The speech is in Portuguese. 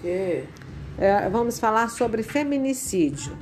quê? É, vamos falar sobre feminicídio.